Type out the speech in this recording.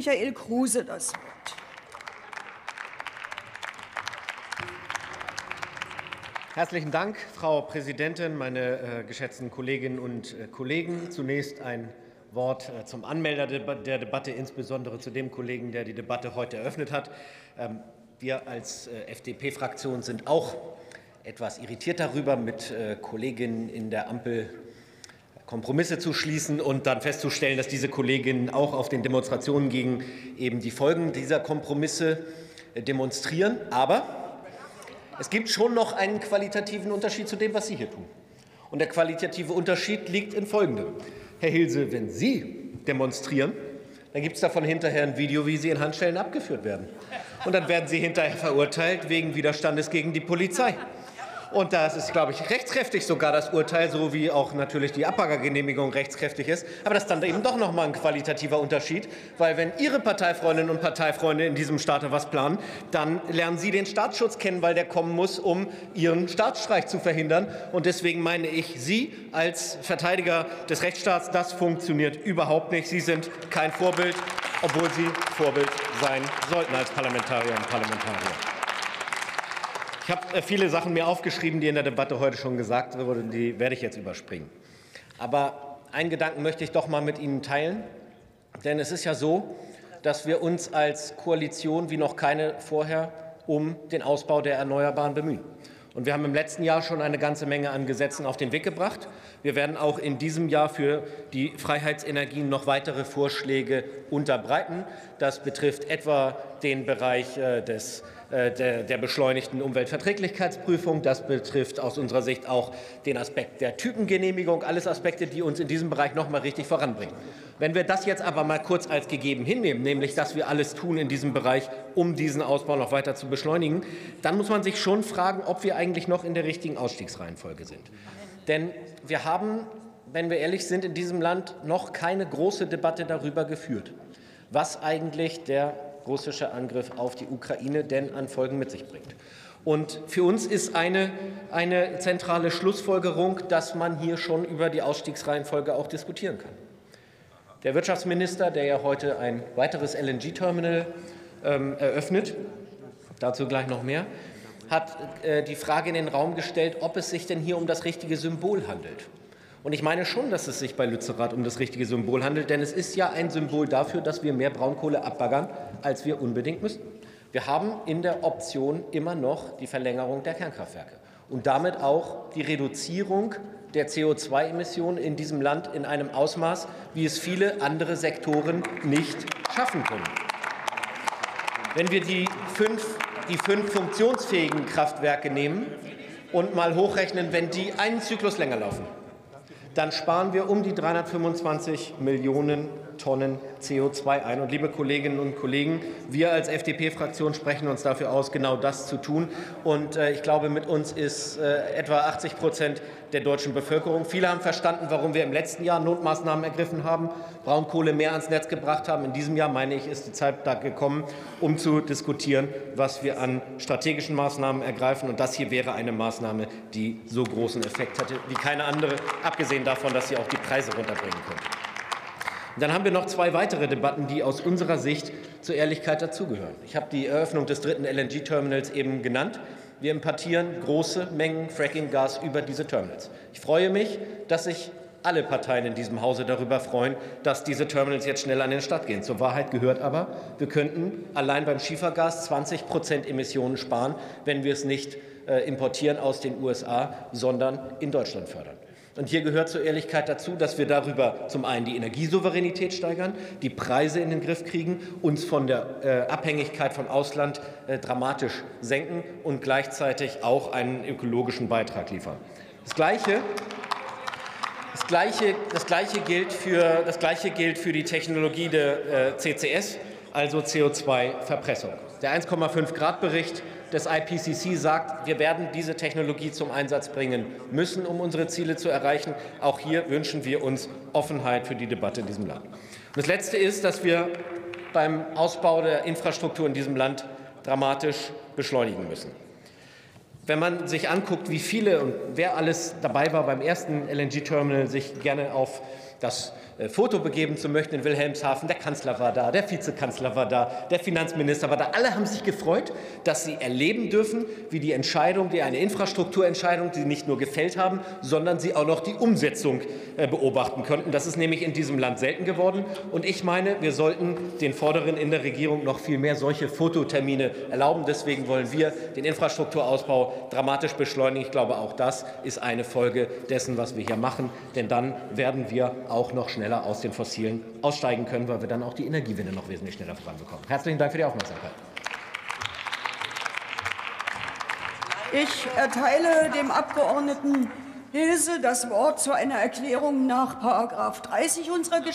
Michael Kruse das Wort. Herzlichen Dank, Frau Präsidentin, meine äh, geschätzten Kolleginnen und äh, Kollegen. Zunächst ein Wort äh, zum Anmelder der Debatte, insbesondere zu dem Kollegen, der die Debatte heute eröffnet hat. Ähm, wir als äh, FDP-Fraktion sind auch etwas irritiert darüber, mit äh, Kolleginnen in der Ampel Kompromisse zu schließen und dann festzustellen, dass diese Kolleginnen auch auf den Demonstrationen gegen eben die Folgen dieser Kompromisse demonstrieren. Aber es gibt schon noch einen qualitativen Unterschied zu dem, was Sie hier tun. Und der qualitative Unterschied liegt in Folgendem. Herr Hilse, wenn Sie demonstrieren, dann gibt es davon hinterher ein Video, wie Sie in Handschellen abgeführt werden. Und dann werden Sie hinterher verurteilt wegen Widerstandes gegen die Polizei. Und das ist, glaube ich, rechtskräftig sogar das Urteil, so wie auch natürlich die Abbaggergenehmigung rechtskräftig ist. Aber das ist dann eben doch noch mal ein qualitativer Unterschied, weil wenn Ihre Parteifreundinnen und Parteifreunde in diesem Staate was planen, dann lernen Sie den Staatsschutz kennen, weil der kommen muss, um Ihren Staatsstreich zu verhindern. Und deswegen meine ich, Sie als Verteidiger des Rechtsstaats, das funktioniert überhaupt nicht. Sie sind kein Vorbild, obwohl Sie Vorbild sein sollten als Parlamentarier und Parlamentarier. Ich habe äh, viele Sachen mir aufgeschrieben, die in der Debatte heute schon gesagt wurden, die werde ich jetzt überspringen. Aber einen Gedanken möchte ich doch mal mit Ihnen teilen. Denn es ist ja so, dass wir uns als Koalition wie noch keine vorher um den Ausbau der Erneuerbaren bemühen. Und wir haben im letzten Jahr schon eine ganze Menge an Gesetzen auf den Weg gebracht. Wir werden auch in diesem Jahr für die Freiheitsenergien noch weitere Vorschläge unterbreiten. Das betrifft etwa den Bereich äh, des äh, der, der beschleunigten Umweltverträglichkeitsprüfung. Das betrifft aus unserer Sicht auch den Aspekt der Typengenehmigung. Alles Aspekte, die uns in diesem Bereich noch mal richtig voranbringen. Wenn wir das jetzt aber mal kurz als gegeben hinnehmen, nämlich dass wir alles tun in diesem Bereich, um diesen Ausbau noch weiter zu beschleunigen, dann muss man sich schon fragen, ob wir eigentlich noch in der richtigen Ausstiegsreihenfolge sind. Denn wir haben, wenn wir ehrlich sind, in diesem Land noch keine große Debatte darüber geführt, was eigentlich der russische Angriff auf die Ukraine denn an Folgen mit sich bringt. Und für uns ist eine, eine zentrale Schlussfolgerung, dass man hier schon über die Ausstiegsreihenfolge auch diskutieren kann. Der Wirtschaftsminister, der ja heute ein weiteres LNG-Terminal ähm, eröffnet, dazu gleich noch mehr, hat äh, die Frage in den Raum gestellt, ob es sich denn hier um das richtige Symbol handelt. Und ich meine schon, dass es sich bei Lützerath um das richtige Symbol handelt, denn es ist ja ein Symbol dafür, dass wir mehr Braunkohle abbaggern, als wir unbedingt müssen. Wir haben in der Option immer noch die Verlängerung der Kernkraftwerke und damit auch die Reduzierung der CO2-Emissionen in diesem Land in einem Ausmaß, wie es viele andere Sektoren nicht schaffen können. Wenn wir die fünf, die fünf funktionsfähigen Kraftwerke nehmen und mal hochrechnen, wenn die einen Zyklus länger laufen, dann sparen wir um die 325 Millionen Tonnen CO2 ein. Und liebe Kolleginnen und Kollegen, wir als FDP-Fraktion sprechen uns dafür aus, genau das zu tun. Und äh, ich glaube, mit uns ist äh, etwa 80 Prozent der deutschen Bevölkerung. Viele haben verstanden, warum wir im letzten Jahr Notmaßnahmen ergriffen haben, Braunkohle mehr ans Netz gebracht haben. In diesem Jahr, meine ich, ist die Zeit da gekommen, um zu diskutieren, was wir an strategischen Maßnahmen ergreifen. Und das hier wäre eine Maßnahme, die so großen Effekt hätte wie keine andere, abgesehen davon, dass sie auch die Preise runterbringen könnte. Dann haben wir noch zwei weitere Debatten, die aus unserer Sicht zur Ehrlichkeit dazugehören. Ich habe die Eröffnung des dritten LNG-Terminals eben genannt. Wir importieren große Mengen Fracking-Gas über diese Terminals. Ich freue mich, dass sich alle Parteien in diesem Hause darüber freuen, dass diese Terminals jetzt schnell an den Start gehen. Zur Wahrheit gehört aber, wir könnten allein beim Schiefergas 20 Prozent Emissionen sparen, wenn wir es nicht äh, importieren aus den USA, sondern in Deutschland fördern. Und hier gehört zur Ehrlichkeit dazu, dass wir darüber zum einen die Energiesouveränität steigern, die Preise in den Griff kriegen, uns von der äh, Abhängigkeit vom Ausland äh, dramatisch senken und gleichzeitig auch einen ökologischen Beitrag liefern. Das Gleiche das Gleiche, das, Gleiche gilt für, das Gleiche gilt für die Technologie der äh, CCS, also CO2-Verpressung. Der 1,5 Grad Bericht des IPCC sagt, wir werden diese Technologie zum Einsatz bringen müssen, um unsere Ziele zu erreichen. Auch hier wünschen wir uns Offenheit für die Debatte in diesem Land. Und das Letzte ist, dass wir beim Ausbau der Infrastruktur in diesem Land dramatisch beschleunigen müssen. Wenn man sich anguckt, wie viele und wer alles dabei war beim ersten LNG-Terminal, sich gerne auf das äh, Foto begeben zu möchten in Wilhelmshaven. Der Kanzler war da, der Vizekanzler war da, der Finanzminister war da. Alle haben sich gefreut, dass sie erleben dürfen, wie die Entscheidung, die eine Infrastrukturentscheidung, die sie nicht nur gefällt haben, sondern sie auch noch die Umsetzung äh, beobachten konnten. Das ist nämlich in diesem Land selten geworden. Und ich meine, wir sollten den Vorderen in der Regierung noch viel mehr solche Fototermine erlauben. Deswegen wollen wir den Infrastrukturausbau dramatisch beschleunigen. Ich glaube, auch das ist eine Folge dessen, was wir hier machen. Denn dann werden wir auch noch schneller aus den Fossilen aussteigen können, weil wir dann auch die Energiewende noch wesentlich schneller voranbekommen. Herzlichen Dank für die Aufmerksamkeit. Ich erteile dem Abgeordneten Hilse das Wort zu einer Erklärung nach § 30 unserer Geschäftsordnung.